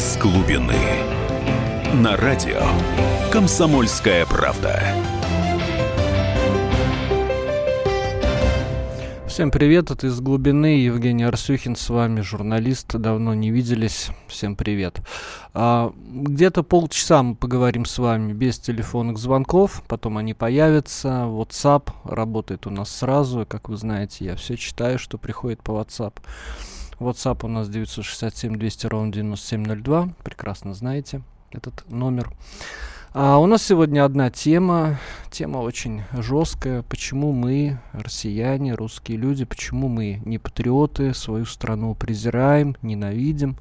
из глубины. На радио «Комсомольская правда». Всем привет, это из глубины. Евгений Арсюхин с вами, журналист. Давно не виделись. Всем привет. А, где-то полчаса мы поговорим с вами без телефонных звонков. Потом они появятся. WhatsApp работает у нас сразу. Как вы знаете, я все читаю, что приходит по WhatsApp. WhatsApp у нас 967 200 ровно 9702. Прекрасно знаете этот номер. А у нас сегодня одна тема, тема очень жесткая. Почему мы, россияне, русские люди, почему мы не патриоты, свою страну презираем, ненавидим,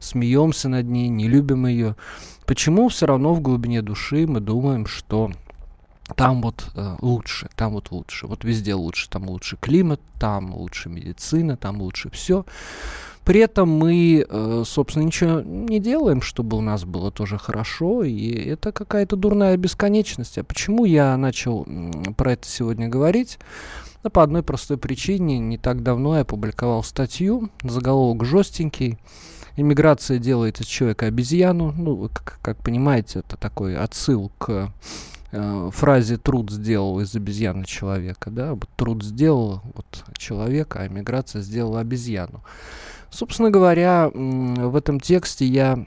смеемся над ней, не любим ее. Почему все равно в глубине души мы думаем, что там вот э, лучше, там вот лучше, вот везде лучше, там лучше климат, там лучше медицина, там лучше все. При этом мы, э, собственно, ничего не делаем, чтобы у нас было тоже хорошо, и это какая-то дурная бесконечность. А почему я начал про это сегодня говорить? Да по одной простой причине. Не так давно я опубликовал статью, заголовок жестенький. Иммиграция делает из человека обезьяну. Ну, как, как понимаете, это такой отсыл к э, фразе «труд сделал из обезьяны человека». Да? Труд сделал вот, человека, а иммиграция сделала обезьяну. Собственно говоря, в этом тексте я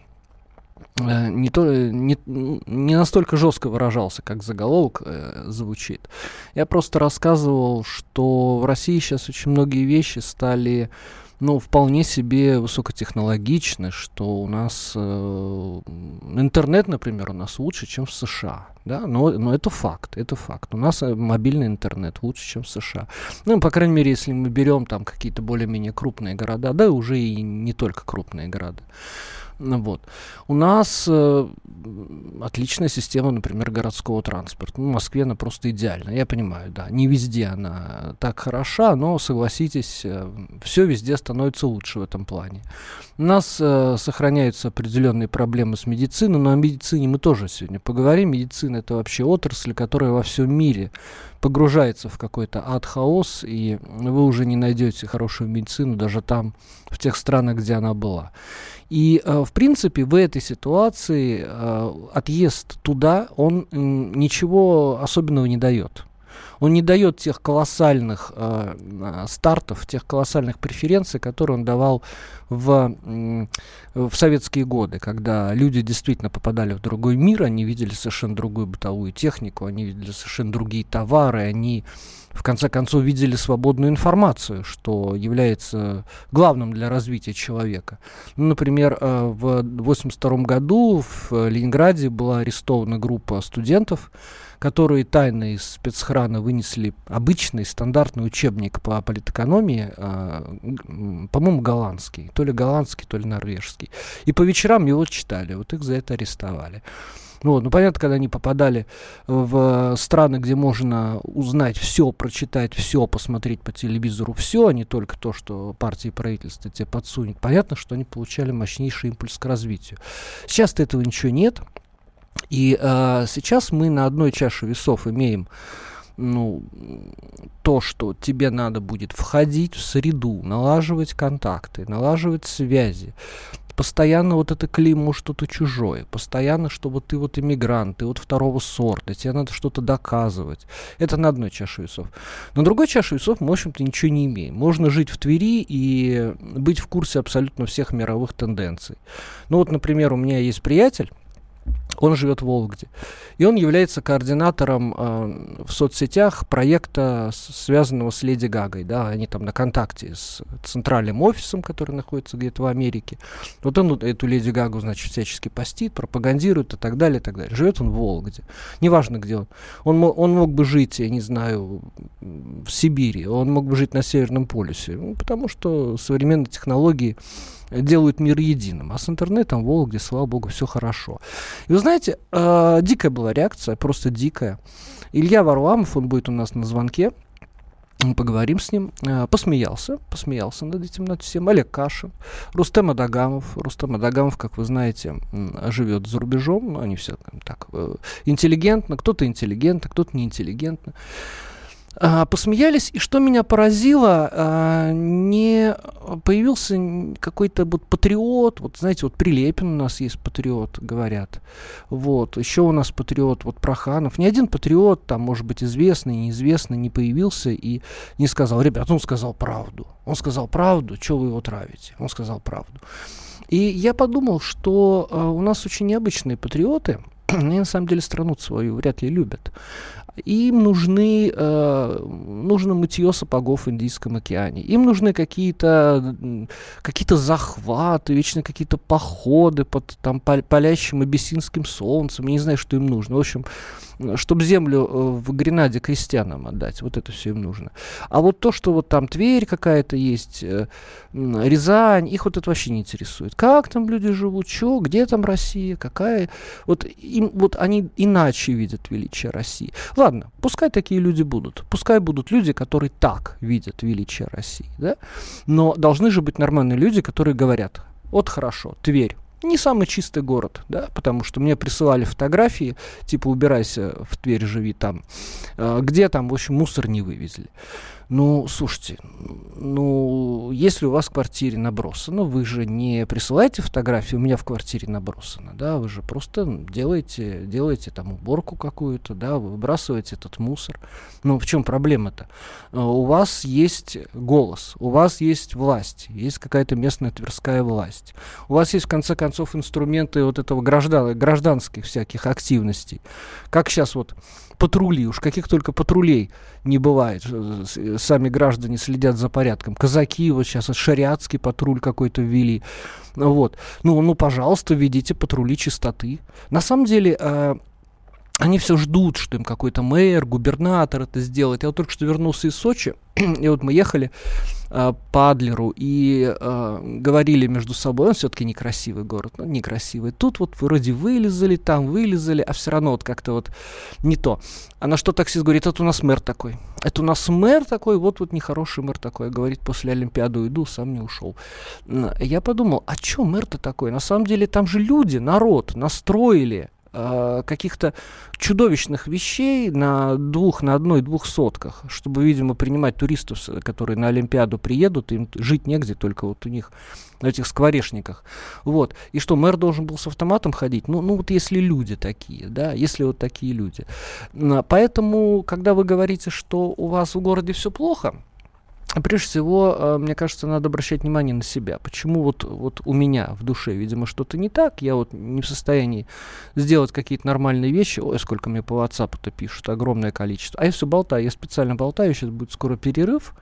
э, не, то, не, не настолько жестко выражался, как заголовок э, звучит. Я просто рассказывал, что в России сейчас очень многие вещи стали ну, вполне себе высокотехнологичны, что у нас э, интернет, например, у нас лучше, чем в США. Да? Но, но это факт, это факт. У нас э, мобильный интернет лучше, чем в США. Ну, по крайней мере, если мы берем там какие-то более-менее крупные города, да, уже и не только крупные города. Ну вот. У нас э, отличная система, например, городского транспорта. Ну, в Москве она просто идеальна. Я понимаю, да, не везде она так хороша, но согласитесь, э, все везде становится лучше в этом плане. У нас э, сохраняются определенные проблемы с медициной, но о медицине мы тоже сегодня поговорим. Медицина это вообще отрасль, которая во всем мире погружается в какой-то ад-хаос, и вы уже не найдете хорошую медицину даже там, в тех странах, где она была. И, э, в принципе, в этой ситуации э, отъезд туда, он ничего особенного не дает. Он не дает тех колоссальных э, стартов, тех колоссальных преференций, которые он давал в, в советские годы, когда люди действительно попадали в другой мир, они видели совершенно другую бытовую технику, они видели совершенно другие товары, они в конце концов видели свободную информацию, что является главным для развития человека. Ну, например, э, в 1982 году в Ленинграде была арестована группа студентов, которые тайно из спецхрана вынесли обычный стандартный учебник по политэкономии, э, по-моему, голландский, то ли голландский, то ли норвежский. И по вечерам его читали, вот их за это арестовали. Ну, вот, ну, понятно, когда они попадали в страны, где можно узнать все, прочитать все, посмотреть по телевизору все, а не только то, что партия и правительство тебе подсунет, понятно, что они получали мощнейший импульс к развитию. Сейчас-то этого ничего нет. И э, сейчас мы на одной чаше весов имеем ну, то, что тебе надо будет входить в среду, налаживать контакты, налаживать связи, постоянно вот это клеймо что-то чужое, постоянно, что вот ты вот иммигрант, ты вот второго сорта, тебе надо что-то доказывать. Это на одной чаше весов. На другой чаше весов мы, в общем-то, ничего не имеем. Можно жить в Твери и быть в курсе абсолютно всех мировых тенденций. Ну вот, например, у меня есть приятель, он живет в Вологде. И он является координатором э, в соцсетях проекта, связанного с Леди Гагой. Да, они там на контакте с центральным офисом, который находится где-то в Америке. Вот он эту Леди Гагу, значит, всячески постит, пропагандирует и так далее, и так далее. Живет он в Вологде. Неважно, где он. Он, он мог бы жить, я не знаю, в Сибири, он мог бы жить на Северном полюсе. Ну, потому что современные технологии делают мир единым. А с интернетом в Вологде, слава богу, все хорошо. И вы знаете, э, дикая была реакция, просто дикая. Илья Варламов, он будет у нас на звонке, мы поговорим с ним. Э, посмеялся, посмеялся над этим, над всем. Олег Кашин, Рустем Адагамов. Рустем Адагамов, как вы знаете, живет за рубежом. Они все так э, интеллигентно, кто-то интеллигентно, кто-то неинтеллигентно. А, посмеялись, и что меня поразило, а, не появился какой-то вот патриот, вот знаете, вот Прилепин у нас есть патриот, говорят, вот, еще у нас патриот, вот Проханов, ни один патриот, там, может быть, известный, неизвестный, не появился и не сказал, ребят, он сказал правду, он сказал правду, что вы его травите, он сказал правду. И я подумал, что э, у нас очень необычные патриоты, они на самом деле страну свою вряд ли любят. Им нужны, э, нужно мытье сапогов в Индийском океане. Им нужны какие-то какие захваты, вечно какие-то походы под там, палящим абиссинским солнцем. Я не знаю, что им нужно. В общем, чтобы землю э, в Гренаде крестьянам отдать. Вот это все им нужно. А вот то, что вот там Тверь какая-то есть, э, Рязань, их вот это вообще не интересует. Как там люди живут, что, где там Россия, какая... Вот, им, вот они иначе видят величие России. Ладно, пускай такие люди будут. Пускай будут люди, которые так видят величие России. Да? Но должны же быть нормальные люди, которые говорят, вот хорошо, Тверь, не самый чистый город, да, потому что мне присылали фотографии, типа убирайся в Тверь, живи там, э, где там, в общем, мусор не вывезли. Ну, слушайте, ну, если у вас в квартире набросано, вы же не присылаете фотографии, у меня в квартире набросано, да, вы же просто делаете, делаете там уборку какую-то, да, вы выбрасываете этот мусор. Ну, в чем проблема-то? Э, у вас есть голос, у вас есть власть, есть какая-то местная тверская власть. У вас есть, в конце концов, инструменты вот этого граждан, гражданских всяких активностей. Как сейчас вот патрули, уж каких только патрулей не бывает. Сами граждане следят за порядком. Казаки, вот сейчас шариатский патруль какой-то ввели. Вот. Ну, ну, пожалуйста, ведите патрули чистоты. На самом деле, э, они все ждут, что им какой-то мэр, губернатор это сделает. Я вот только что вернулся из Сочи, и вот мы ехали э, по Адлеру и э, говорили между собой, он все-таки некрасивый город, ну, некрасивый. Тут вот вроде вылезали, там вылезали, а все равно вот как-то вот не то. А на что таксист говорит, это у нас мэр такой. Это у нас мэр такой, вот вот нехороший мэр такой. Говорит, после Олимпиады уйду, сам не ушел. Я подумал, а что мэр-то такой? На самом деле там же люди, народ настроили Э, каких-то чудовищных вещей на двух, на одной, двух сотках, чтобы, видимо, принимать туристов, которые на Олимпиаду приедут, им жить негде, только вот у них на этих скворечниках. Вот. И что, мэр должен был с автоматом ходить? Ну, ну вот если люди такие, да, если вот такие люди. Поэтому, когда вы говорите, что у вас в городе все плохо, Прежде всего, э, мне кажется, надо обращать внимание на себя. Почему вот, вот у меня в душе, видимо, что-то не так, я вот не в состоянии сделать какие-то нормальные вещи. Ой, сколько мне по WhatsApp-то пишут, огромное количество. А я все болтаю, я специально болтаю, сейчас будет скоро перерыв.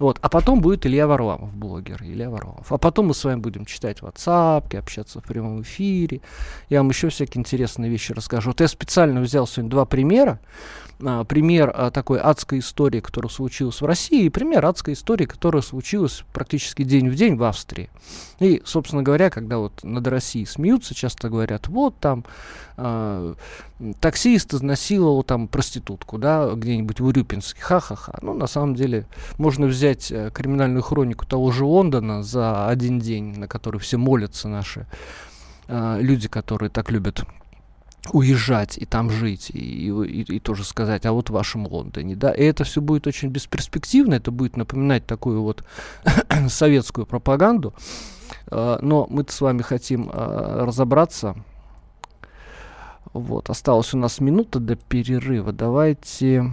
Вот. А потом будет Илья Варламов, блогер, Илья Варламов. А потом мы с вами будем читать WhatsApp, общаться в прямом эфире. Я вам еще всякие интересные вещи расскажу. Вот я специально взял сегодня два примера. А, пример а, такой адской истории, которая случилась в России, и пример адской истории, которая случилась практически день в день в Австрии. И, собственно говоря, когда вот над Россией смеются, часто говорят, вот там э, таксист изнасиловал там проститутку, да, где-нибудь в Урюпинске, ха-ха-ха. Ну, на самом деле, можно взять э, криминальную хронику того же Лондона за один день, на который все молятся наши э, люди, которые так любят уезжать и там жить, и, и, и тоже сказать, а вот в вашем Лондоне, да, и это все будет очень бесперспективно, это будет напоминать такую вот советскую пропаганду, э, но мы с вами хотим э, разобраться, вот, осталась у нас минута до перерыва, давайте...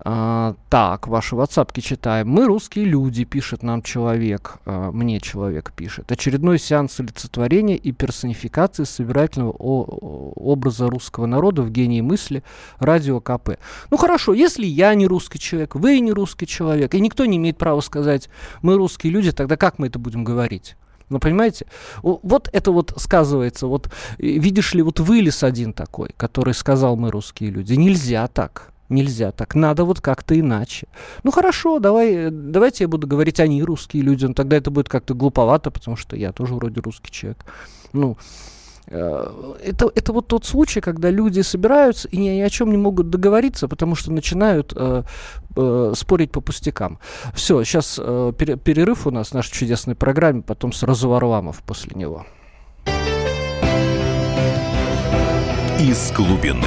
А, так, ваши ватсапки читаем. Мы русские люди, пишет нам человек, а, мне человек пишет. Очередной сеанс олицетворения и персонификации собирательного образа русского народа в гении мысли радио КП. Ну хорошо, если я не русский человек, вы не русский человек, и никто не имеет права сказать, мы русские люди, тогда как мы это будем говорить? Ну, понимаете? Вот это вот сказывается. Вот видишь ли, вот вылез один такой, который сказал мы русские люди. Нельзя так. Нельзя так, надо вот как-то иначе. Ну хорошо, давай, давайте я буду говорить они русские люди, но тогда это будет как-то глуповато, потому что я тоже вроде русский человек. Ну, э, это, это вот тот случай, когда люди собираются и ни, ни о чем не могут договориться, потому что начинают э, э, спорить по пустякам. Все, сейчас э, перерыв у нас в нашей чудесной программе, потом сразу Варламов после него. Из глубины.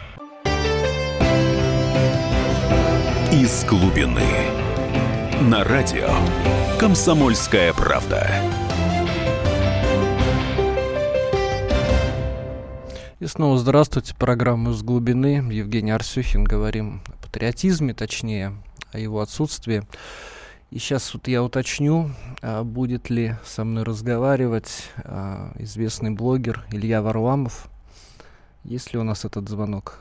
Из глубины. На радио «Комсомольская правда». И снова здравствуйте. Программа «Из глубины». Евгений Арсюхин. Говорим о патриотизме, точнее, о его отсутствии. И сейчас вот я уточню, а будет ли со мной разговаривать а, известный блогер Илья Варламов. Есть ли у нас этот звонок?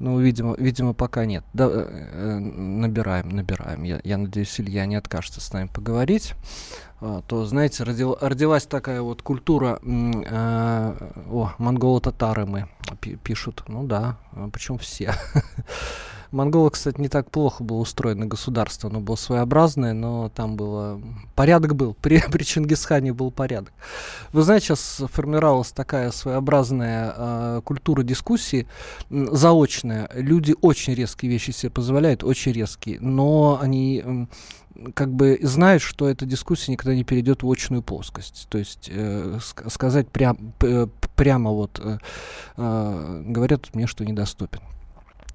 Ну, видимо, видимо, пока нет. Да, э, э, набираем, набираем. Я, я надеюсь, Илья не откажется с нами поговорить. А, то, знаете, родил, родилась такая вот культура, э, о, монголо-татары мы пишут. Ну да, а почему все? Монголы, кстати, не так плохо было устроено государство. Оно было своеобразное, но там было... Порядок был. При, при Чингисхане был порядок. Вы знаете, сейчас формировалась такая своеобразная э, культура дискуссии, заочная. Люди очень резкие вещи себе позволяют, очень резкие. Но они как бы знают, что эта дискуссия никогда не перейдет в очную плоскость. То есть э, сказать прям, прямо вот, э, э, говорят мне, что недоступен.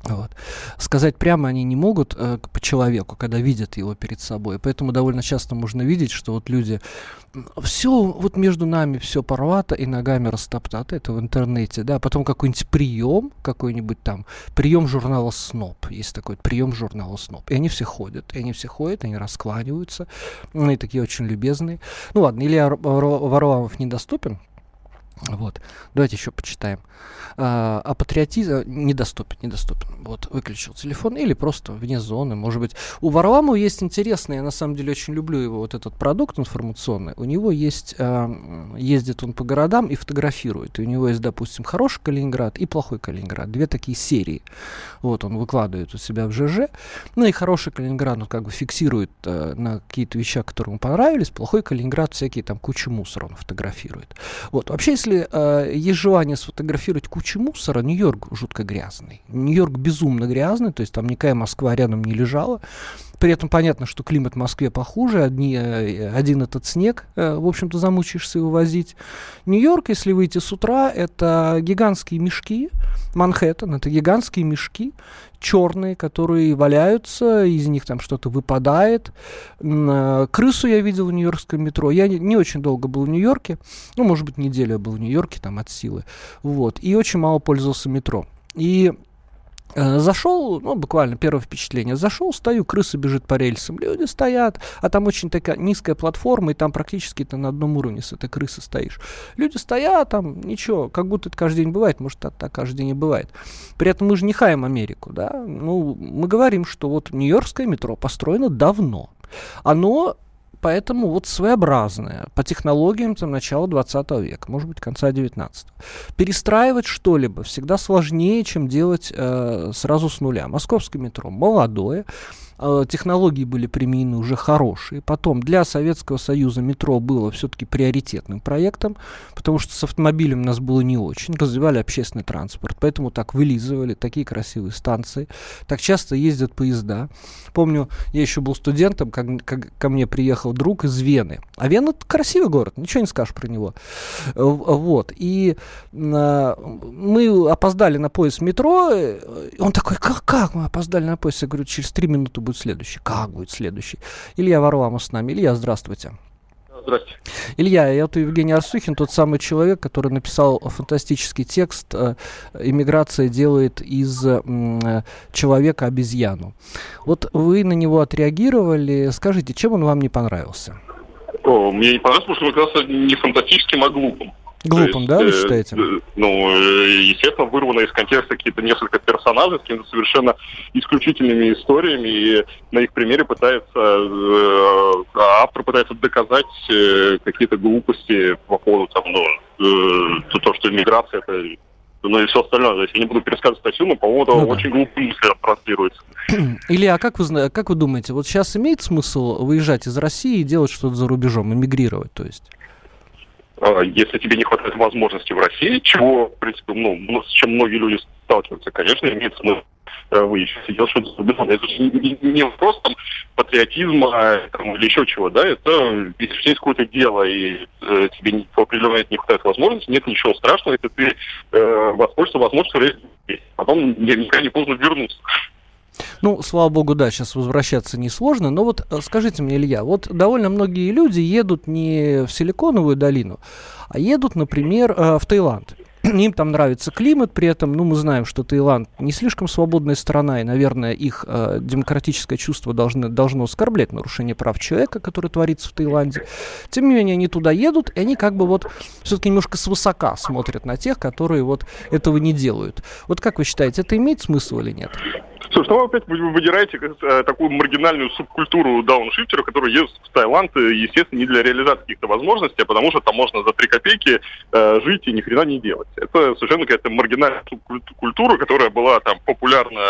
Вот. Сказать прямо они не могут э, по человеку, когда видят его перед собой. Поэтому довольно часто можно видеть, что вот люди все вот между нами все порвато и ногами растоптато. Это в интернете, да. Потом какой-нибудь прием, какой-нибудь там прием журнала СНОП. Есть такой прием журнала СНОП. И они все ходят, и они все ходят, они раскланиваются. Они такие очень любезные. Ну ладно, Илья Варламов недоступен. Вот. Давайте еще почитаем. А, а патриотизм недоступен, недоступен. Вот, выключил телефон или просто вне зоны. Может быть, у Варламова есть интересный, я на самом деле очень люблю его, вот этот продукт информационный. У него есть, а, ездит он по городам и фотографирует. И у него есть, допустим, хороший Калининград и плохой Калининград. Две такие серии. Вот, он выкладывает у себя в ЖЖ. Ну и хороший Калининград, он как бы фиксирует а, на какие-то вещи, которые ему понравились. Плохой Калининград всякие там кучу мусора он фотографирует. Вот, вообще, если если э, есть желание сфотографировать кучу мусора, Нью-Йорк жутко грязный. Нью-Йорк безумно грязный, то есть там никакая Москва рядом не лежала. При этом понятно, что климат в Москве похуже, одни, э, один этот снег, э, в общем-то, замучаешься его возить. Нью-Йорк, если выйти с утра, это гигантские мешки, Манхэттен, это гигантские мешки, черные, которые валяются, из них там что-то выпадает. Э, крысу я видел в нью-йоркском метро. Я не, не очень долго был в Нью-Йорке, ну, может быть, неделю я был в Нью-Йорке, там, от силы. Вот, и очень мало пользовался метро. И зашел, ну, буквально первое впечатление. Зашел, стою, крыса бежит по рельсам, люди стоят, а там очень такая низкая платформа, и там практически ты на одном уровне с этой крысы стоишь. Люди стоят, там, ничего, как будто это каждый день бывает, может, это так каждый день и бывает. При этом мы же не хаем Америку, да, ну, мы говорим, что вот Нью-Йоркское метро построено давно. Оно поэтому вот своеобразная, по технологиям там, начала 20 века, может быть, конца 19 Перестраивать что-либо всегда сложнее, чем делать э, сразу с нуля. Московское метро молодое, технологии были применены уже хорошие. Потом для Советского Союза метро было все-таки приоритетным проектом, потому что с автомобилем у нас было не очень. Развивали общественный транспорт, поэтому так вылизывали, такие красивые станции. Так часто ездят поезда. Помню, я еще был студентом, как, как ко мне приехал друг из Вены. А Вена это красивый город, ничего не скажешь про него. Э, вот. И э, мы опоздали на поезд метро. Он такой, как, как мы опоздали на поезд? Я говорю, через три минуты будет следующий? Как будет следующий? Илья Варламов с нами. Илья, здравствуйте. Здравствуйте. Илья, это Евгений Арсухин, тот самый человек, который написал фантастический текст э, «Иммиграция делает из э, человека обезьяну». Вот вы на него отреагировали. Скажите, чем он вам не понравился? О, мне не понравился, потому что он оказался не фантастическим, а глупым. Глупым, есть, да, вы э, считаете? Э, ну, э, естественно, вырвано из контекста какие-то несколько персонажей с какими-то совершенно исключительными историями, и на их примере пытается, э, автор пытается доказать э, какие-то глупости по поводу там, ну, э, то, что иммиграция это ну и все остальное. То есть я не буду пересказывать статью, но, по-моему, ну, очень да. глупо мысль транслируется. Илья, а как вы, как вы думаете, вот сейчас имеет смысл выезжать из России и делать что-то за рубежом, эмигрировать, то есть? А, если тебе не хватает возможности в России, чего, в принципе, ну, с чем многие люди сталкиваются, конечно, имеет смысл. Э, выезжать и делать за Это не, не вопрос там, патриотизма там, или еще чего, да, это если есть какое-то дело, и э, тебе по определенной не хватает возможности, нет ничего страшного, если ты э, воспользуешься возможностью потом никогда не поздно вернуться. Ну, слава богу, да, сейчас возвращаться несложно. Но вот э, скажите мне, Илья, вот довольно многие люди едут не в Силиконовую долину, а едут, например, э, в Таиланд. Им там нравится климат, при этом, ну, мы знаем, что Таиланд не слишком свободная страна, и, наверное, их э, демократическое чувство должны, должно оскорблять нарушение прав человека, которое творится в Таиланде. Тем не менее, они туда едут, и они как бы вот все-таки немножко свысока смотрят на тех, которые вот этого не делают. Вот как вы считаете, это имеет смысл или нет? Слушай, ну вы опять выдираете э, такую маргинальную субкультуру дауншифтера, который ездит в Таиланд, э, естественно, не для реализации каких-то возможностей, а потому что там можно за три копейки э, жить и ни хрена не делать. Это совершенно какая-то маргинальная субкультура, которая была там популярна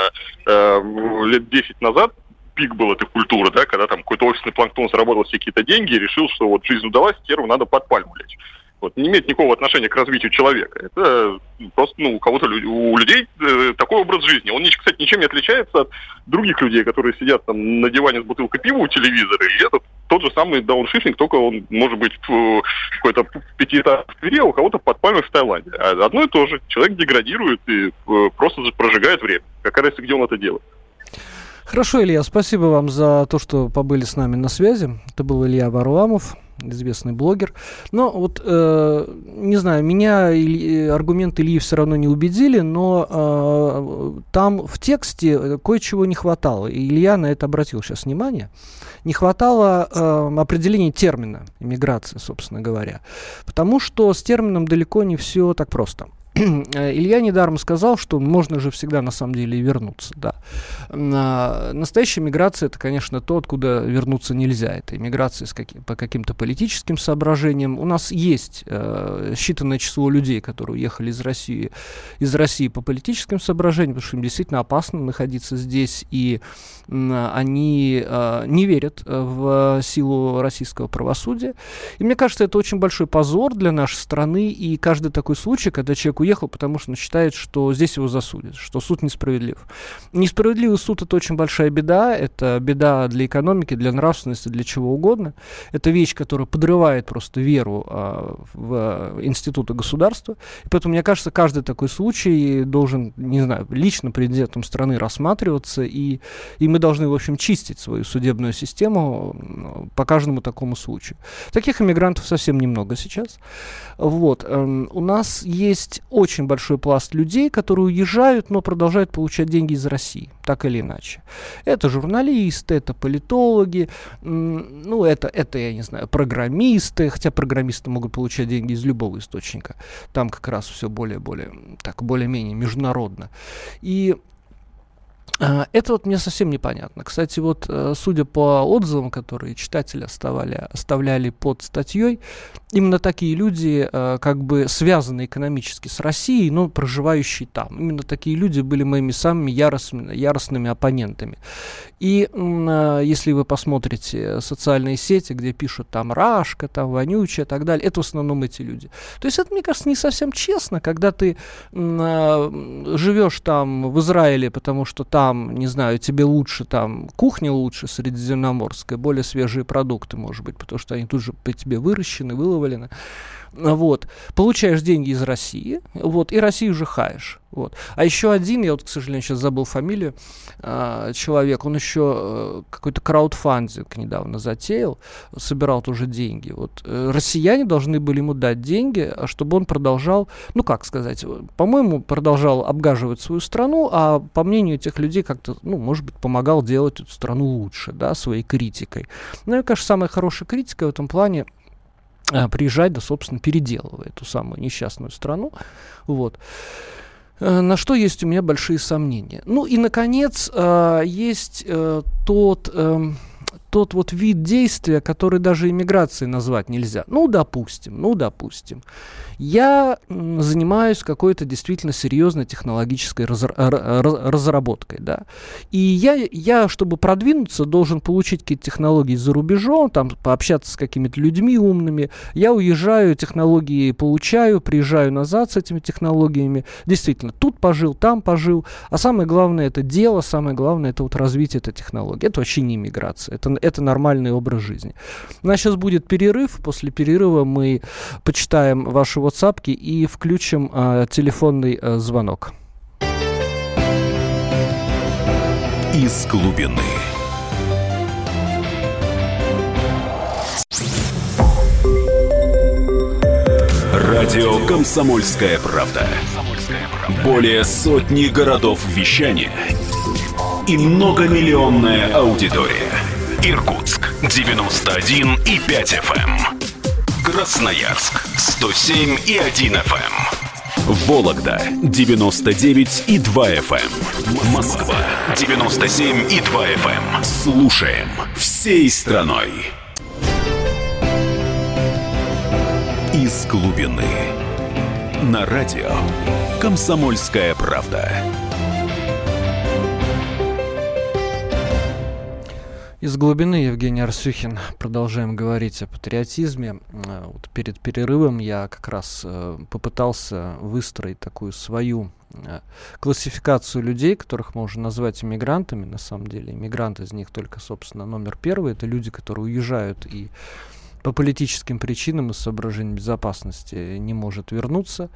э, лет 10 назад, пик был этой культуры, да, когда там какой-то офисный планктон заработал все какие-то деньги и решил, что вот жизнь удалась, теперь надо под пальму лечь вот, не имеет никакого отношения к развитию человека. Это просто ну, у кого-то у людей э, такой образ жизни. Он, кстати, ничем не отличается от других людей, которые сидят там на диване с бутылкой пива у телевизора. И это тот же самый дауншифтинг, только он может быть в какой-то пятиэтажке в Твери, а у кого-то под пальмой в Таиланде. А одно и то же. Человек деградирует и э, просто прожигает время. Какая разница, где он это делает. Хорошо, Илья, спасибо вам за то, что побыли с нами на связи. Это был Илья Варламов, известный блогер. Но вот, э, не знаю, меня Иль, аргументы Ильи все равно не убедили, но э, там в тексте кое-чего не хватало. И Илья на это обратил сейчас внимание. Не хватало э, определения термина иммиграция, собственно говоря. Потому что с термином далеко не все так просто. Э, Илья недаром сказал, что можно же всегда на самом деле и вернуться, да. А, настоящая миграция это, конечно, то, откуда вернуться нельзя. Это иммиграция с каким, по каким-то политическим соображениям. У нас есть э, считанное число людей, которые уехали из России, из России по политическим соображениям, потому что им действительно опасно находиться здесь, и э, они э, не верят э, в силу российского правосудия. И мне кажется, это очень большой позор для нашей страны, и каждый такой случай, когда человек уехал, потому что он считает, что здесь его засудят, что суд несправедлив. Несправедливый суд это очень большая беда, это беда для экономики, для нравственности, для чего угодно. Это вещь, которая подрывает просто веру а, в институты государства. И поэтому, мне кажется, каждый такой случай должен, не знаю, лично президентом страны рассматриваться, и, и мы должны, в общем, чистить свою судебную систему по каждому такому случаю. Таких иммигрантов совсем немного сейчас. Вот. Эм, у нас есть очень большой пласт людей, которые уезжают, но продолжают получать деньги из России, так или иначе. Это журналисты, это политологи, ну, это, это, я не знаю, программисты, хотя программисты могут получать деньги из любого источника. Там как раз все более-более, так, более-менее международно. И это вот мне совсем непонятно. Кстати, вот э, судя по отзывам, которые читатели оставали, оставляли под статьей, именно такие люди, э, как бы связаны экономически с Россией, но проживающие там. Именно такие люди были моими самыми яростными, яростными оппонентами. И э, если вы посмотрите социальные сети, где пишут там Рашка, там Вонючая и так далее, это в основном эти люди. То есть это, мне кажется, не совсем честно, когда ты живешь там в Израиле, потому что там не знаю, тебе лучше там, кухня лучше средиземноморская, более свежие продукты, может быть, потому что они тут же по тебе выращены, выловлены. Вот. Получаешь деньги из России, вот, и Россию же хаешь. Вот. А еще один, я вот, к сожалению, сейчас забыл фамилию, э, человек, он еще э, какой-то краудфандинг недавно затеял, собирал тоже деньги. Вот. Э, россияне должны были ему дать деньги, чтобы он продолжал, ну как сказать, по-моему, продолжал обгаживать свою страну, а по мнению этих людей как-то, ну, может быть, помогал делать эту страну лучше, да, своей критикой. Ну, и, конечно, самая хорошая критика в этом плане а, приезжать, да, собственно, переделывая эту самую несчастную страну. Вот. Э, на что есть у меня большие сомнения. Ну и, наконец, э, есть э, тот, эм, тот вот вид действия, который даже иммиграцией назвать нельзя. Ну, допустим, ну, допустим я занимаюсь какой-то действительно серьезной технологической разработкой, да. И я, я, чтобы продвинуться, должен получить какие-то технологии за рубежом, там, пообщаться с какими-то людьми умными. Я уезжаю, технологии получаю, приезжаю назад с этими технологиями. Действительно, тут пожил, там пожил. А самое главное, это дело, самое главное, это вот развитие этой технологии. Это вообще не иммиграция, это, это нормальный образ жизни. У нас сейчас будет перерыв, после перерыва мы почитаем ваши WhatsApp и включим э, телефонный э, звонок. Из глубины. Радио «Комсомольская правда». Более сотни городов вещания и многомиллионная аудитория. Иркутск 91 и 5 FM. Красноярск 107 и 1 FM. Эм. Вологда 99 и 2 FM. Эм. Москва 97 и 2 FM. Эм. Слушаем всей страной. Из глубины. На радио «Комсомольская правда». Из глубины Евгений Арсюхин. Продолжаем говорить о патриотизме. Э, вот перед перерывом я как раз э, попытался выстроить такую свою э, классификацию людей, которых можно назвать иммигрантами. На самом деле, иммигрант из них только, собственно, номер первый. Это люди, которые уезжают и по политическим причинам и соображениям безопасности не может вернуться.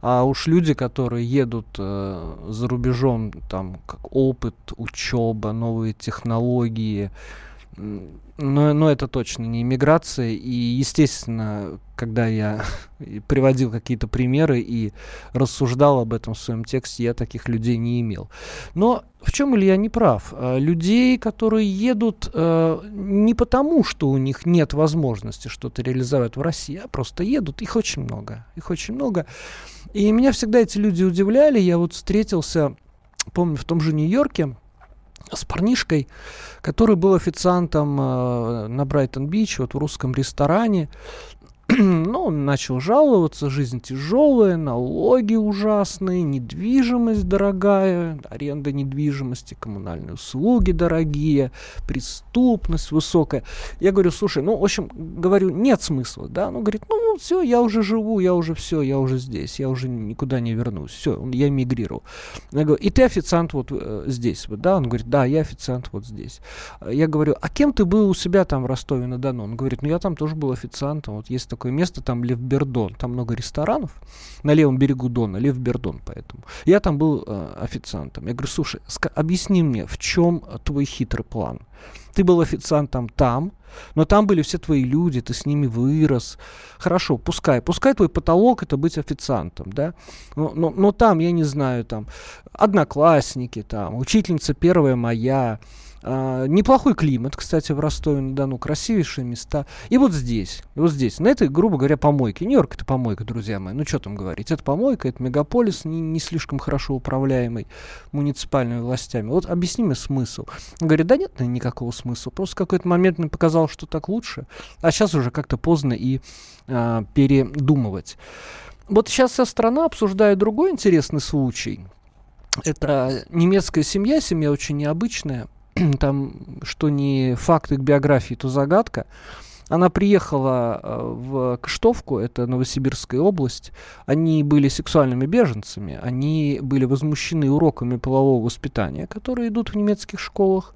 А уж люди, которые едут э, за рубежом, там, как опыт, учеба, новые технологии, но, но это точно не иммиграция. И, естественно, когда я приводил какие-то примеры и рассуждал об этом в своем тексте, я таких людей не имел. Но в чем Илья не прав? А, людей, которые едут э, не потому, что у них нет возможности что-то реализовать в России, а просто едут. Их очень много. Их очень много. И меня всегда эти люди удивляли. Я вот встретился, помню, в том же Нью-Йорке, с парнишкой, который был официантом э, на Брайтон-Бич, вот в русском ресторане. ну, он начал жаловаться, жизнь тяжелая, налоги ужасные, недвижимость дорогая, аренда недвижимости, коммунальные услуги дорогие, преступность высокая. Я говорю, слушай, ну, в общем, говорю, нет смысла, да? Ну, говорит, ну, все, я уже живу, я уже все, я уже здесь, я уже никуда не вернусь, все, я эмигрировал. Я говорю, и ты официант вот э, здесь, вот, да? Он говорит, да, я официант вот здесь. Я говорю, а кем ты был у себя там в Ростове-на-Дону? Он говорит, ну, я там тоже был официантом, вот есть такое место, там Левбердон. Там много ресторанов на левом берегу Дона, Левбердон поэтому. Я там был э, официантом. Я говорю, слушай, объясни мне, в чем твой хитрый план? Ты был официантом там, но там были все твои люди, ты с ними вырос. Хорошо, пускай. Пускай твой потолок это быть официантом, да. Но, но, но там, я не знаю, там одноклассники, там, учительница первая моя, а, неплохой климат, кстати, в Ростове-на-Дону, красивейшие места. И вот здесь, вот здесь, на этой, грубо говоря, помойке. Нью-Йорк это помойка, друзья мои. Ну, что там говорить? Это помойка, это мегаполис, не, не слишком хорошо управляемый муниципальными властями. Вот объясни мне смысл. Он говорит, да нет никакого смысла. Просто какой-то момент мне показалось, что так лучше. А сейчас уже как-то поздно и а, передумывать. Вот сейчас вся страна обсуждает другой интересный случай. Это немецкая семья, семья очень необычная. там, что не факты к биографии, то загадка. Она приехала э, в Кштовку, это Новосибирская область. Они были сексуальными беженцами, они были возмущены уроками полового воспитания, которые идут в немецких школах.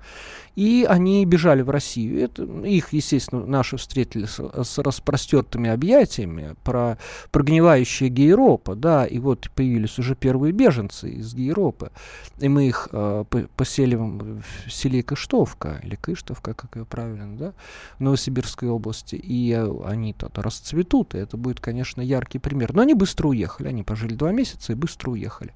И они бежали в Россию. Это, их, естественно, наши встретили с, с распростертыми объятиями про прогнивающие Гейропа, да, и вот появились уже первые беженцы из Гейропа. И мы их э, поселим в селе Кыштовка, или Кыштовка, как ее правильно, да, в Новосибирской области. И э, они то расцветут, и это будет, конечно, яркий пример. Но они быстро уехали, они пожили два месяца и быстро уехали.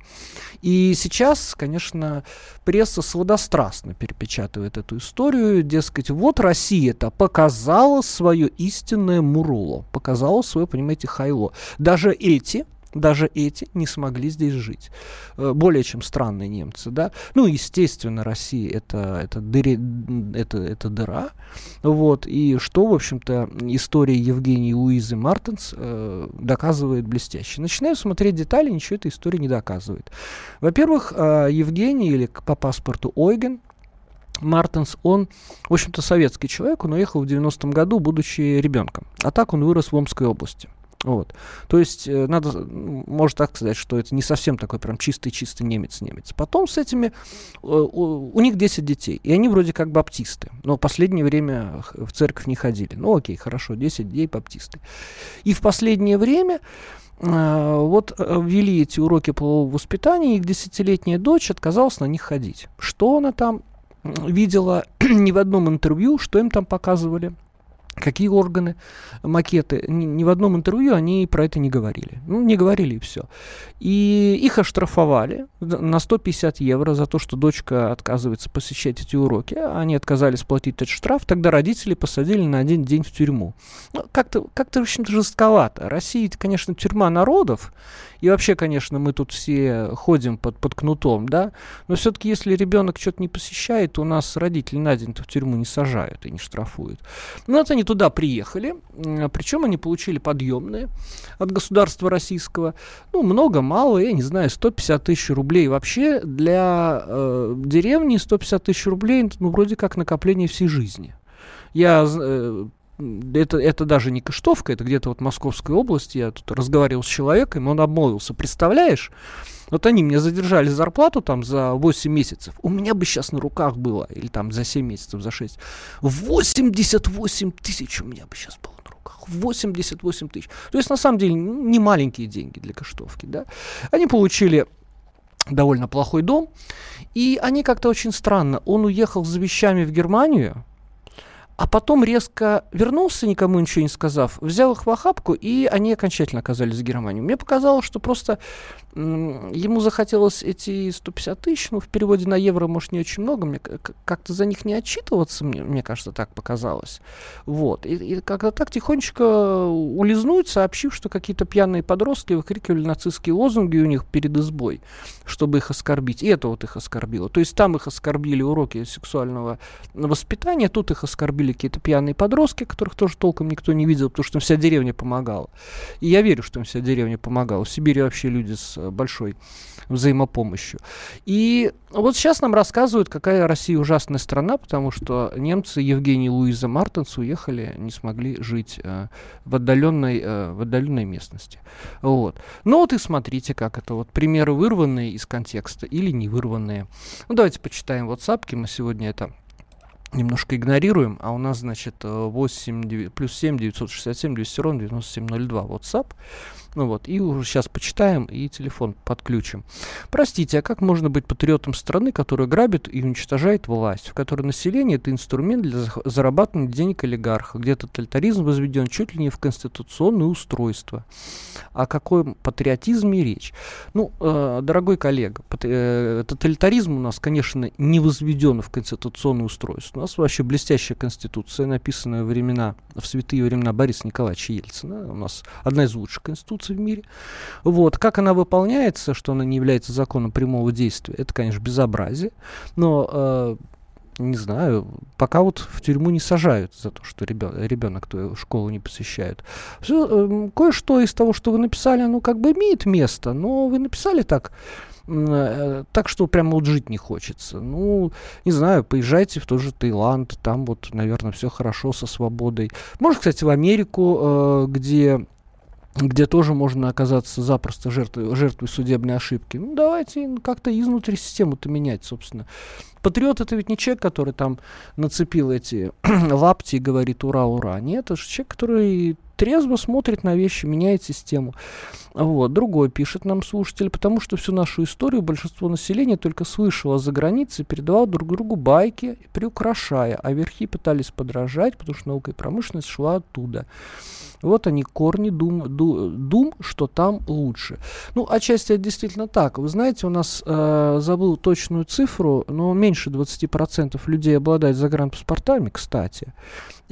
И сейчас, конечно, пресса сладострастно перепечатывает эту историю, дескать, вот Россия-то показала свое истинное муруло, показала свое, понимаете, хайло. Даже эти даже эти не смогли здесь жить. Э, более чем странные немцы, да. Ну, естественно, Россия это, это, дыре, это, это дыра. Вот. И что, в общем-то, история Евгении Луизы Мартенс э, доказывает блестяще. Начинаем смотреть детали, ничего эта история не доказывает. Во-первых, э, Евгений, или по паспорту Ойген, Мартенс, он, в общем-то, советский человек, он уехал в 90-м году, будучи ребенком. А так он вырос в Омской области. Вот. То есть, э, надо, можно так сказать, что это не совсем такой прям чистый-чистый немец-немец. Потом с этими, э, у, у них 10 детей, и они вроде как баптисты, но в последнее время в церковь не ходили. Ну окей, хорошо, 10 детей баптисты. И в последнее время э, вот ввели эти уроки полового воспитания, и их десятилетняя дочь отказалась на них ходить. Что она там видела ни в одном интервью, что им там показывали – Какие органы, макеты? Ни, ни в одном интервью они про это не говорили. Ну, не говорили и все. И их оштрафовали на 150 евро за то, что дочка отказывается посещать эти уроки. Они отказались платить этот штраф. Тогда родители посадили на один день в тюрьму. Ну, как-то, как-то, в общем-то, жестковато. Россия, конечно, тюрьма народов. И вообще, конечно, мы тут все ходим под, под кнутом, да. Но все-таки, если ребенок что-то не посещает, то у нас родители на день в тюрьму не сажают и не штрафуют. Но это они туда приехали, причем они получили подъемные от государства российского. Ну, много, мало, я не знаю, 150 тысяч рублей. Вообще для э, деревни 150 тысяч рублей, ну, вроде как накопление всей жизни. Я э, это, это даже не Кыштовка, это где-то вот Московская область. Я тут разговаривал с человеком, он обмолвился. Представляешь, вот они мне задержали зарплату там за 8 месяцев. У меня бы сейчас на руках было, или там за 7 месяцев, за 6. 88 тысяч у меня бы сейчас было на руках. 88 тысяч. То есть, на самом деле, не маленькие деньги для Кыштовки, да. Они получили довольно плохой дом, и они как-то очень странно. Он уехал за вещами в Германию, а потом резко вернулся, никому ничего не сказав, взял их в охапку, и они окончательно оказались в Германии. Мне показалось, что просто ему захотелось эти 150 тысяч, ну, в переводе на евро, может, не очень много, мне как-то за них не отчитываться, мне, мне кажется, так показалось. Вот. И, и когда так тихонечко улизнуть, сообщив, что какие-то пьяные подростки выкрикивали нацистские лозунги у них перед избой, чтобы их оскорбить. И это вот их оскорбило. То есть там их оскорбили уроки сексуального воспитания, тут их оскорбили какие-то пьяные подростки, которых тоже толком никто не видел, потому что им вся деревня помогала. И я верю, что им вся деревня помогала. В Сибири вообще люди с большой взаимопомощью. И вот сейчас нам рассказывают, какая Россия ужасная страна, потому что немцы Евгений и Луиза Мартенс уехали, не смогли жить э, в, отдаленной, э, в отдаленной местности. Вот. Ну вот и смотрите, как это. Вот примеры вырванные из контекста или не вырванные. Ну давайте почитаем WhatsApp, мы сегодня это немножко игнорируем, а у нас, значит, 8, 9, плюс 7, 967, 200 ровно 9702 WhatsApp. Ну вот, и уже сейчас почитаем и телефон подключим. Простите, а как можно быть патриотом страны, которая грабит и уничтожает власть, в которой население это инструмент для зарабатывания денег олигарха, где тоталитаризм возведен чуть ли не в конституционное устройство? О каком патриотизме речь? Ну, э, дорогой коллега, э, тоталитаризм у нас, конечно, не возведен в конституционное устройство. У нас вообще блестящая конституция, написанная времена, в святые времена Бориса Николаевича Ельцина. У нас одна из лучших конституций конституции в мире. Вот. Как она выполняется, что она не является законом прямого действия, это, конечно, безобразие. Но э, не знаю, пока вот в тюрьму не сажают за то, что ребенок, ребенок школу не посещает. Все, э, кое-что из того, что вы написали, ну, как бы имеет место, но вы написали так, э, так что прямо вот жить не хочется. Ну, не знаю, поезжайте в тот же Таиланд, там вот, наверное, все хорошо со свободой. Может, кстати, в Америку, э, где где тоже можно оказаться запросто жертвой, жертвой судебной ошибки. Ну, давайте как-то изнутри систему-то менять, собственно. Патриот это ведь не человек, который там нацепил эти лапти и говорит ура, ура. Нет, это же человек, который трезво смотрит на вещи, меняет систему. Вот. Другой пишет нам слушатель, потому что всю нашу историю большинство населения только слышало за границей, передавало друг другу байки, приукрашая, а верхи пытались подражать, потому что наука и промышленность шла оттуда. Вот они, корни дум, ду, дум, что там лучше. Ну, отчасти это действительно так. Вы знаете, у нас, э, забыл точную цифру, но меньше 20% людей обладают загранпаспортами, кстати.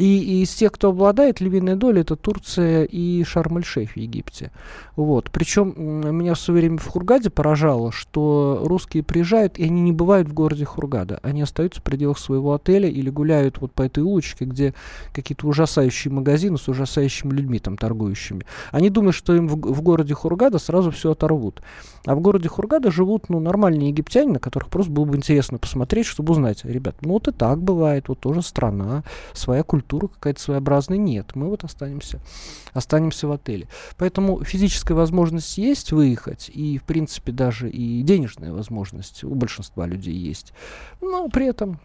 И, из тех, кто обладает, львиная доля это тур, Турция и Шарм-эль-Шейх в Египте. Вот. Причем меня в свое время в Хургаде поражало, что русские приезжают, и они не бывают в городе Хургада. Они остаются в пределах своего отеля или гуляют вот по этой улочке, где какие-то ужасающие магазины с ужасающими людьми там торгующими. Они думают, что им в, в городе Хургада сразу все оторвут. А в городе Хургада живут ну, нормальные египтяне, на которых просто было бы интересно посмотреть, чтобы узнать, ребят, ну вот и так бывает, вот тоже страна, своя культура какая-то своеобразная. Нет, мы вот останемся, останемся в отеле. Поэтому физическая возможность есть выехать, и, в принципе, даже и денежная возможность у большинства людей есть. Но при этом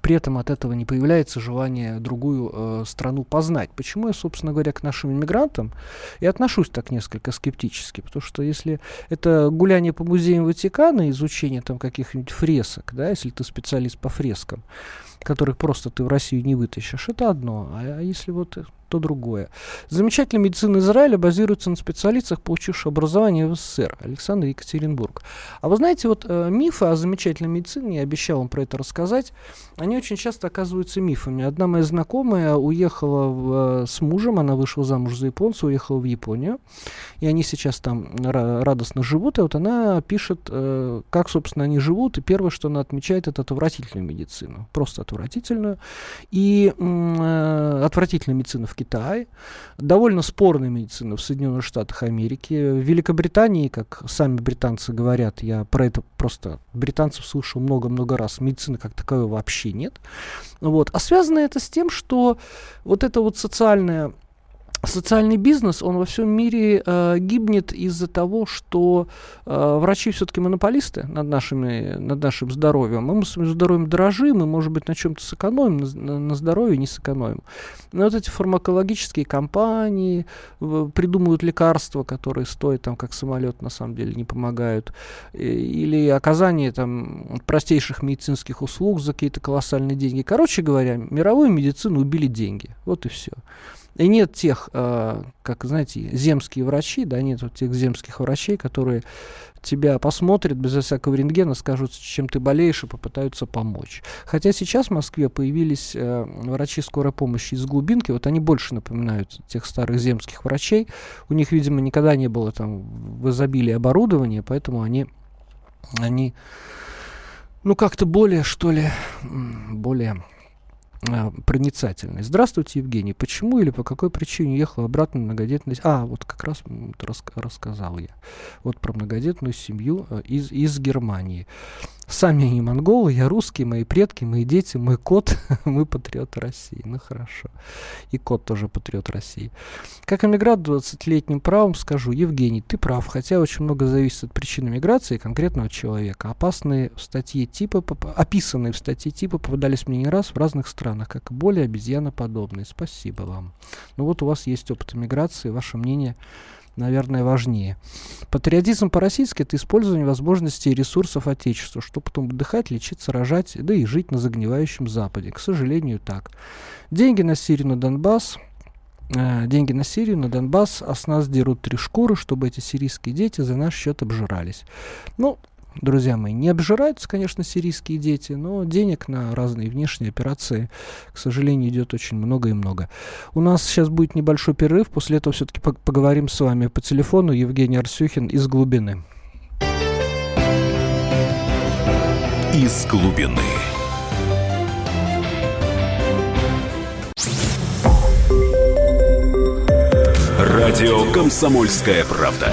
при этом от этого не появляется желание другую э, страну познать. Почему я, собственно говоря, к нашим иммигрантам и отношусь так несколько скептически? Потому что если это гуляние по музеям Ватикана, изучение там каких-нибудь фресок, да, если ты специалист по фрескам, которых просто ты в Россию не вытащишь, это одно. А, если вот то другое. Замечательная медицина Израиля базируется на специалистах, получивших образование в СССР. Александр Екатеринбург. А вы знаете, вот э, мифы о замечательной медицине, я обещал вам про это рассказать, они очень часто оказываются мифами. Одна моя знакомая уехала в, э, с мужем, она вышла замуж за японца, уехала в Японию, и они сейчас там радостно живут, и вот она пишет, э, как, собственно, они живут, и первое, что она отмечает, это отвратительную медицину. Просто отвратительную. И э, отвратительная медицина в Китае довольно спорная медицина в Соединенных Штатах Америки. В Великобритании, как сами британцы говорят, я про это просто британцев слышал много-много раз, медицины как таковой вообще нет. Вот. А связано это с тем, что вот это вот социальное социальный бизнес, он во всем мире э, гибнет из-за того, что э, врачи все-таки монополисты над, нашими, над нашим здоровьем. Мы своим здоровьем дорожим, мы, может быть, на чем-то сэкономим, на, на здоровье не сэкономим. Но вот эти фармакологические компании э, придумывают лекарства, которые стоят, там, как самолет, на самом деле, не помогают. Или оказание там, простейших медицинских услуг за какие-то колоссальные деньги. Короче говоря, мировую медицину убили деньги. Вот и все. И нет тех, э, как, знаете, земские врачи, да, нет вот тех земских врачей, которые тебя посмотрят без всякого рентгена, скажут, чем ты болеешь, и попытаются помочь. Хотя сейчас в Москве появились э, врачи скорой помощи из глубинки, вот они больше напоминают тех старых земских врачей. У них, видимо, никогда не было там в изобилии оборудования, поэтому они, они ну, как-то более, что ли, более а, проницательный. Здравствуйте, Евгений. Почему или по какой причине уехал обратно многодетность? А, вот как раз рас, рассказал я. Вот про многодетную семью э, из, из Германии. Сами они монголы, я русский, мои предки, мои дети, мой кот, мы патриоты России. Ну хорошо. И кот тоже патриот России. Как эмигрант 20-летним правом скажу, Евгений, ты прав, хотя очень много зависит от причины миграции конкретного человека. Опасные в статье типа, описанные в статье типа попадались мне не раз в разных странах, как и более обезьяноподобные. Спасибо вам. Ну вот у вас есть опыт миграции, ваше мнение наверное, важнее. Патриотизм по-российски – это использование возможностей и ресурсов Отечества, чтобы потом отдыхать, лечиться, рожать, да и жить на загнивающем Западе. К сожалению, так. Деньги на Сирию, на Донбасс э, – деньги на Сирию, на Донбасс, а с нас дерут три шкуры, чтобы эти сирийские дети за наш счет обжирались. Ну, друзья мои, не обжираются, конечно, сирийские дети, но денег на разные внешние операции, к сожалению, идет очень много и много. У нас сейчас будет небольшой перерыв, после этого все-таки поговорим с вами по телефону. Евгений Арсюхин из глубины. Из глубины. Радио «Комсомольская правда».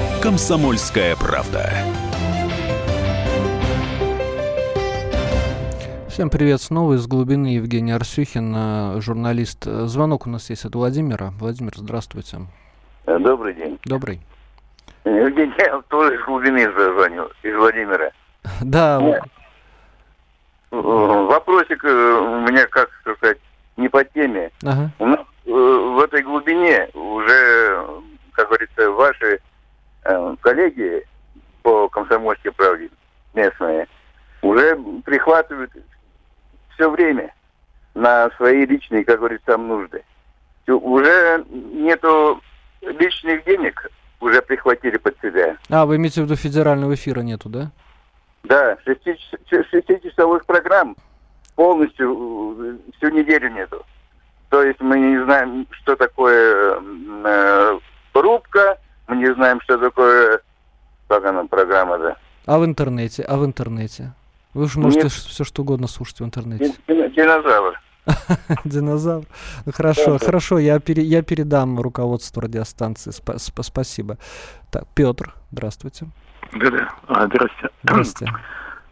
«Комсомольская правда». Всем привет снова из глубины. Евгений Арсюхин, э, журналист. Звонок у нас есть от Владимира. Владимир, здравствуйте. Э, добрый день. Добрый. Евгений, я тоже из глубины звоню, из Владимира. Да. Нет. Вопросик э, у меня, как сказать, не по теме. Ага. У нас в этой глубине э, коллеги по комсомольской правде местные уже прихватывают все время на свои личные, как говорится, там нужды. Уже нету личных денег, уже прихватили под себя. А, вы имеете в виду федерального эфира нету, да? Да, шести, шестичасовых программ полностью э, всю неделю нету. То есть мы не знаем, что такое э, рубка, мы не знаем, что такое, как она, программа-то. А в интернете? А в интернете? Вы же можете Нет. все что угодно слушать в интернете. Динозавр. Динозавр. Хорошо, хорошо, я, пере, я передам руководству радиостанции. Спа -спа Спасибо. Так, Петр, здравствуйте. Да-да, а, здрасте. Здравствуйте.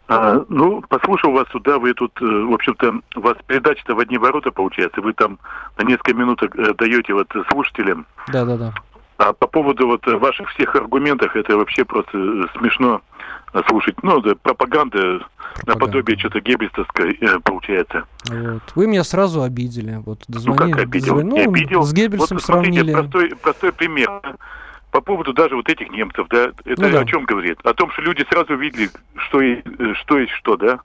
А, ну, послушал вас сюда, вы тут, э, в общем-то, у вас передача-то в одни ворота получается, вы там на несколько минут э, даете вот слушателям. Да-да-да. А по поводу вот ваших всех аргументов, это вообще просто э, смешно слушать. Ну, да, пропаганда, пропаганда. наподобие что-то геббельстовской э, получается. Вот. Вы меня сразу обидели. Вот, дозвонили, ну, как обидел? Дозвонили, ну, обидел. С Геббельсом вот, смотрите, сравнили. Простой, простой пример. По поводу даже вот этих немцев, да, это ну, да. о чем говорит? О том, что люди сразу видели, что, э, что есть что, да?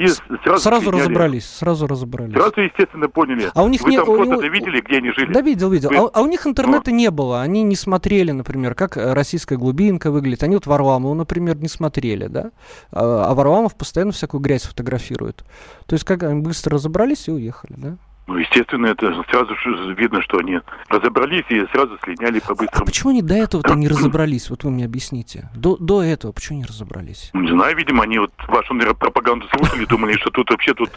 И сразу, сразу разобрались, сразу разобрались. Сразу, естественно, поняли. А у них Вы не... там фото видели, где они жили? Да, видел, видел. Вы... А, а у них интернета Но... не было. Они не смотрели, например, как э, российская глубинка выглядит. Они вот Варламова, например, не смотрели, да? А, а Варламов постоянно всякую грязь фотографирует. То есть как они быстро разобрались и уехали, да? Ну, естественно, это сразу же видно, что они разобрались и сразу слиняли по-быстрому. А почему они до этого-то не разобрались? Вот вы мне объясните. До, до этого почему не разобрались? Не знаю, видимо, они вот вашу, наверное, пропаганду слушали, думали, что тут вообще тут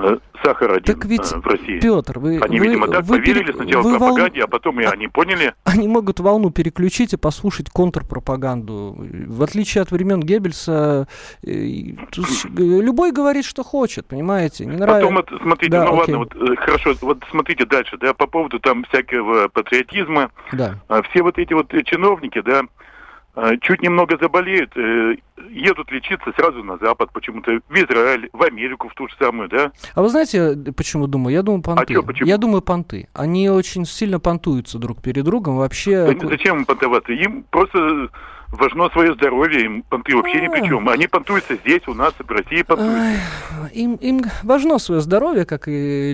Э, сахар один так ведь, э, в России. Петр, вы... Они, вы, видимо, так вы поверили пере... сначала вы пропаганде, вол... а потом и а... они поняли. Они могут волну переключить и послушать контрпропаганду. В отличие от времен Геббельса, э, любой говорит, что хочет, понимаете? Не нравится. Потом, смотрите, да, ну окей. ладно, вот, хорошо, вот смотрите дальше, да, по поводу там всякого патриотизма. Да. Все вот эти вот чиновники, да, а, чуть немного заболеют, э, едут лечиться сразу на Запад почему-то, в Израиль, в Америку, в ту же самую, да? А вы знаете, почему думаю? Я думаю, понты. А чё, почему? Я думаю, понты. Они очень сильно понтуются друг перед другом, вообще... Да, зачем им понтоваться? Им просто важно свое здоровье, им понты вообще ни при чем. Они понтуются здесь, у нас, в России понтуются. Им, им важно свое здоровье, как и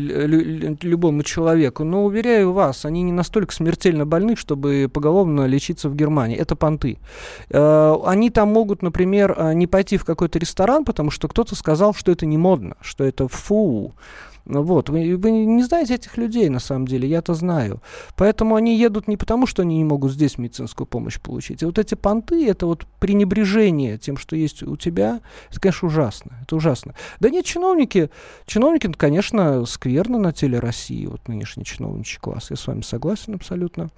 любому человеку, но, уверяю вас, они не настолько смертельно больны, чтобы поголовно лечиться в Германии. Это понты. Э, они там могут, например, э, не пойти в какой-то ресторан, потому что кто-то сказал, что это не модно, что это фу. Ну вот, вы, вы не знаете этих людей, на самом деле, я-то знаю. Поэтому они едут не потому, что они не могут здесь медицинскую помощь получить. И вот эти понты, это вот пренебрежение тем, что есть у тебя, это, конечно, ужасно. Это ужасно. Да нет, чиновники, чиновники, конечно, скверно на теле России, вот нынешний чиновничий класс. Я с вами согласен абсолютно.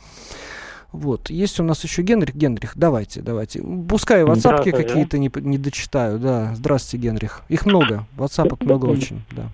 Вот. Есть у нас еще Генрих. Генрих, давайте, давайте. Пускай ватсапки какие-то не, не дочитаю. Да, здравствуйте, Генрих. Их много. Ватсапок много очень, да.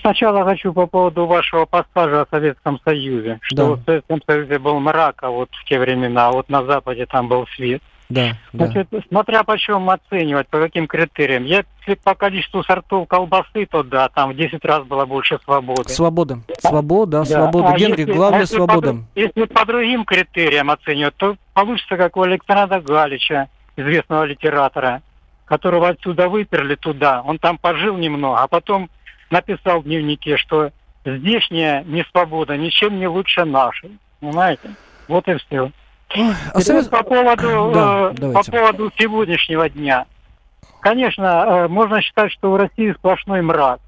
Сначала хочу по поводу вашего пассажа о Советском Союзе. Что да. в Советском Союзе был мрак, а вот в те времена, а вот на Западе там был свет. Да, Значит, да. смотря по чем оценивать, по каким критериям. Если по количеству сортов колбасы, то да, там в 10 раз было больше свободы. Свобода. Свобода, да. свобода. А Генрих, если, главное если свобода. По, если по другим критериям оценивать, то получится, как у Александра Галича, известного литератора, которого отсюда выперли туда. Он там пожил немного, а потом написал в дневнике, что здешняя несвобода ничем не лучше нашей. Понимаете? Вот и все. а совет... по, поводу, да, э, по поводу сегодняшнего дня. Конечно, э, можно считать, что в России сплошной мрак.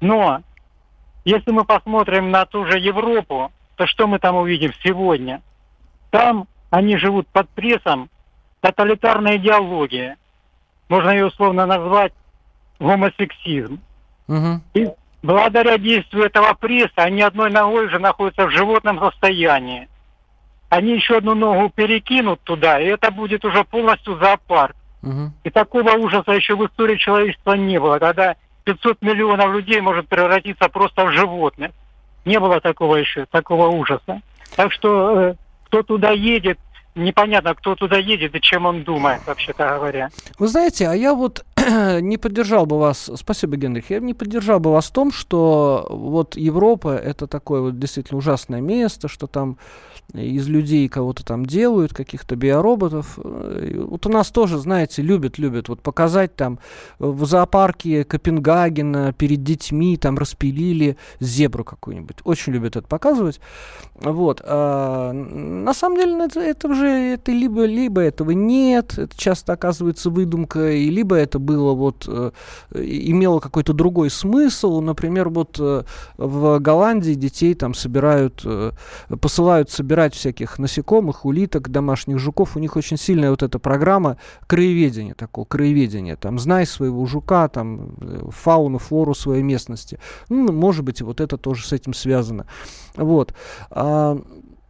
Но если мы посмотрим на ту же Европу, то что мы там увидим сегодня? Там они живут под прессом тоталитарной идеологии. Можно ее условно назвать гомосексизм. Угу. И благодаря действию этого пресса они одной ногой уже находятся в животном состоянии. Они еще одну ногу перекинут туда, и это будет уже полностью зоопарк. Угу. И такого ужаса еще в истории человечества не было, когда 500 миллионов людей может превратиться просто в животных. Не было такого еще, такого ужаса. Так что э, кто туда едет, непонятно, кто туда едет и чем он думает, вообще-то говоря. Вы знаете, а я вот не поддержал бы вас, спасибо, Генрих, я не поддержал бы вас в том, что вот Европа это такое вот действительно ужасное место, что там из людей кого-то там делают, каких-то биороботов. Э, вот у нас тоже, знаете, любят, любят вот показать там в зоопарке Копенгагена перед детьми там распилили зебру какую-нибудь. Очень любят это показывать. Вот. А, на самом деле это, это же это либо, либо этого нет, это часто оказывается выдумка, и либо это было вот, э, имело какой-то другой смысл. Например, вот э, в Голландии детей там собирают, посылают собирать всяких насекомых, улиток, домашних жуков. У них очень сильная вот эта программа краеведения, такого краеведения. Там, знай своего жука, там, э, фауну, флору своей местности. Ну, может быть, вот это тоже с этим связано. Вот.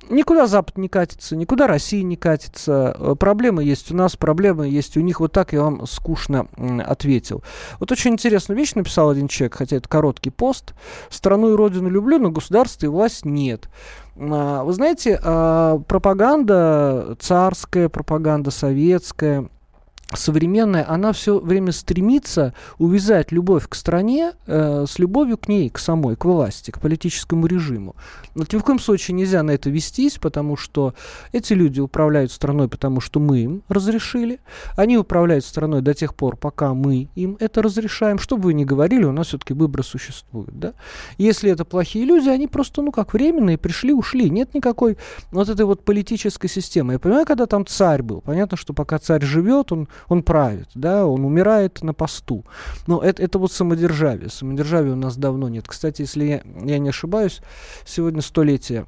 Никуда Запад не катится, никуда Россия не катится. Э, проблемы есть у нас, проблемы есть у них. Вот так я вам скучно ответил. Вот очень интересную вещь написал один человек, хотя это короткий пост. «Страну и родину люблю, но государство и власть нет». А, вы знаете, а, пропаганда царская, пропаганда советская, современная, она все время стремится увязать любовь к стране э, с любовью к ней, к самой, к власти, к политическому режиму. Но ни в коем случае нельзя на это вестись, потому что эти люди управляют страной, потому что мы им разрешили. Они управляют страной до тех пор, пока мы им это разрешаем. Что бы вы ни говорили, у нас все-таки выборы существуют. Да? Если это плохие люди, они просто, ну, как временные, пришли, ушли. Нет никакой вот этой вот политической системы. Я понимаю, когда там царь был, понятно, что пока царь живет, он он правит, да, он умирает на посту. Но это, это вот самодержавие. Самодержавия у нас давно нет. Кстати, если я, я не ошибаюсь, сегодня столетие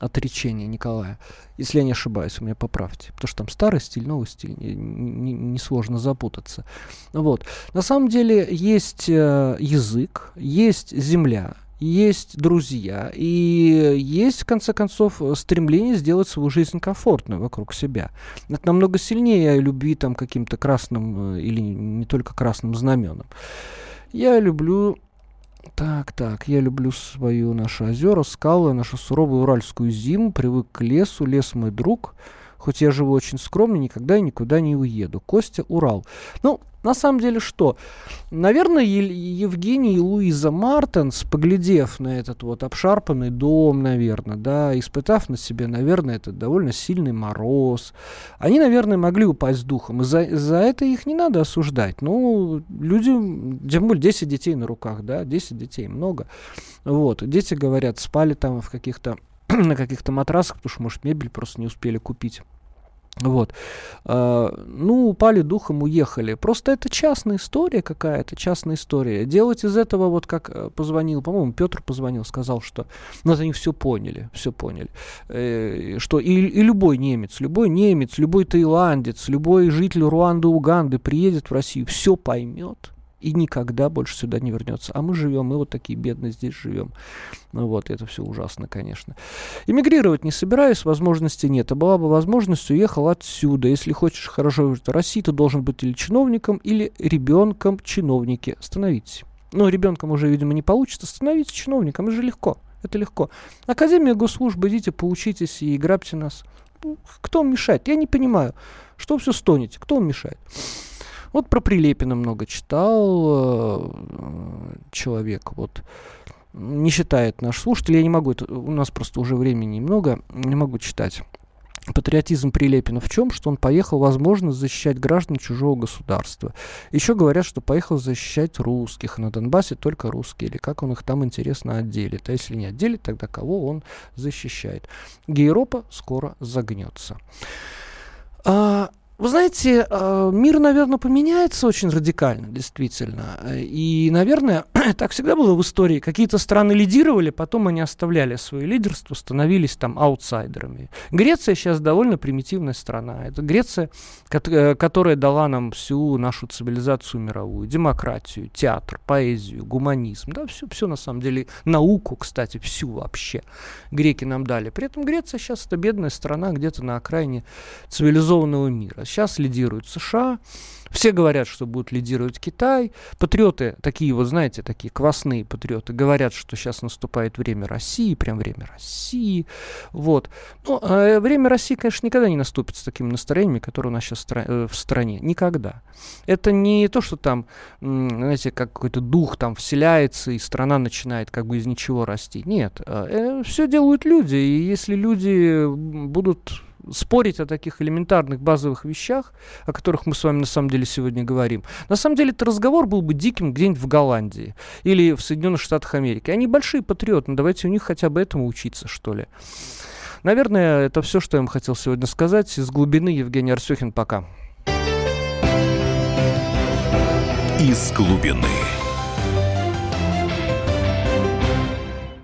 отречения Николая. Если я не ошибаюсь, вы меня поправьте. Потому что там старый стиль, новый стиль, несложно не, не запутаться. Вот. На самом деле есть э, язык, есть земля, есть друзья, и есть, в конце концов, стремление сделать свою жизнь комфортной вокруг себя. Это намного сильнее любви там каким-то красным э, или не только красным знаменом. Я люблю так, так, я люблю свою наши озера, скалы, нашу суровую уральскую зиму, привык к лесу, лес мой друг. Хоть я живу очень скромно, никогда и никуда не уеду. Костя, Урал. Ну, на самом деле что? Наверное, Евгений и Луиза Мартенс, поглядев на этот вот обшарпанный дом, наверное, да, испытав на себе, наверное, этот довольно сильный мороз, они, наверное, могли упасть духом. И за, за это их не надо осуждать. Ну, люди, тем более 10 детей на руках, да, 10 детей много. Вот, дети, говорят, спали там в каких-то на каких-то матрасах, потому что, может, мебель просто не успели купить. Вот. А, ну, упали духом, уехали. Просто это частная история какая-то, частная история. Делать из этого, вот как э, позвонил, по-моему, Петр позвонил, сказал, что ну, они все поняли, все поняли. Э, что и, и любой немец, любой немец, любой таиландец, любой житель Руанды, Уганды приедет в Россию, все поймет и никогда больше сюда не вернется. А мы живем, мы вот такие бедные здесь живем. Ну вот, это все ужасно, конечно. Эмигрировать не собираюсь, возможности нет. А была бы возможность, уехал отсюда. Если хочешь хорошо жить в России, ты должен быть или чиновником, или ребенком чиновники. Становитесь. Ну, ребенком уже, видимо, не получится. Становитесь чиновником, это же легко. Это легко. Академия госслужбы, идите, поучитесь и грабьте нас. Кто вам мешает? Я не понимаю. Что все стонете? Кто вам мешает? Вот про Прилепина много читал э, человек, вот не считает наш слушатель, я не могу, это, у нас просто уже времени немного, не могу читать. Патриотизм Прилепина в чем? Что он поехал, возможно, защищать граждан чужого государства. Еще говорят, что поехал защищать русских. На Донбассе только русские. Или как он их там, интересно, отделит. А если не отделит, тогда кого он защищает? Гейропа скоро загнется. А, вы знаете, э, мир, наверное, поменяется очень радикально, действительно. И, наверное, так всегда было в истории. Какие-то страны лидировали, потом они оставляли свое лидерство, становились там аутсайдерами. Греция сейчас довольно примитивная страна. Это Греция, э, которая дала нам всю нашу цивилизацию мировую, демократию, театр, поэзию, гуманизм. Да, все, все на самом деле, науку, кстати, всю вообще греки нам дали. При этом Греция сейчас это бедная страна где-то на окраине цивилизованного мира. Сейчас лидирует США, все говорят, что будут лидировать Китай. Патриоты, такие вот, знаете, такие квасные патриоты, говорят, что сейчас наступает время России, прям время России. Вот. Но ну, э, время России, конечно, никогда не наступит с такими настроениями, которые у нас сейчас э, в стране. Никогда. Это не то, что там, знаете, как какой-то дух там вселяется, и страна начинает как бы из ничего расти. Нет. Э, все делают люди, и если люди будут спорить о таких элементарных базовых вещах, о которых мы с вами на самом деле сегодня говорим. На самом деле, этот разговор был бы диким где-нибудь в Голландии или в Соединенных Штатах Америки. Они большие патриоты, но давайте у них хотя бы этому учиться, что ли. Наверное, это все, что я вам хотел сегодня сказать. Из глубины Евгений Арсюхин. Пока. Из глубины.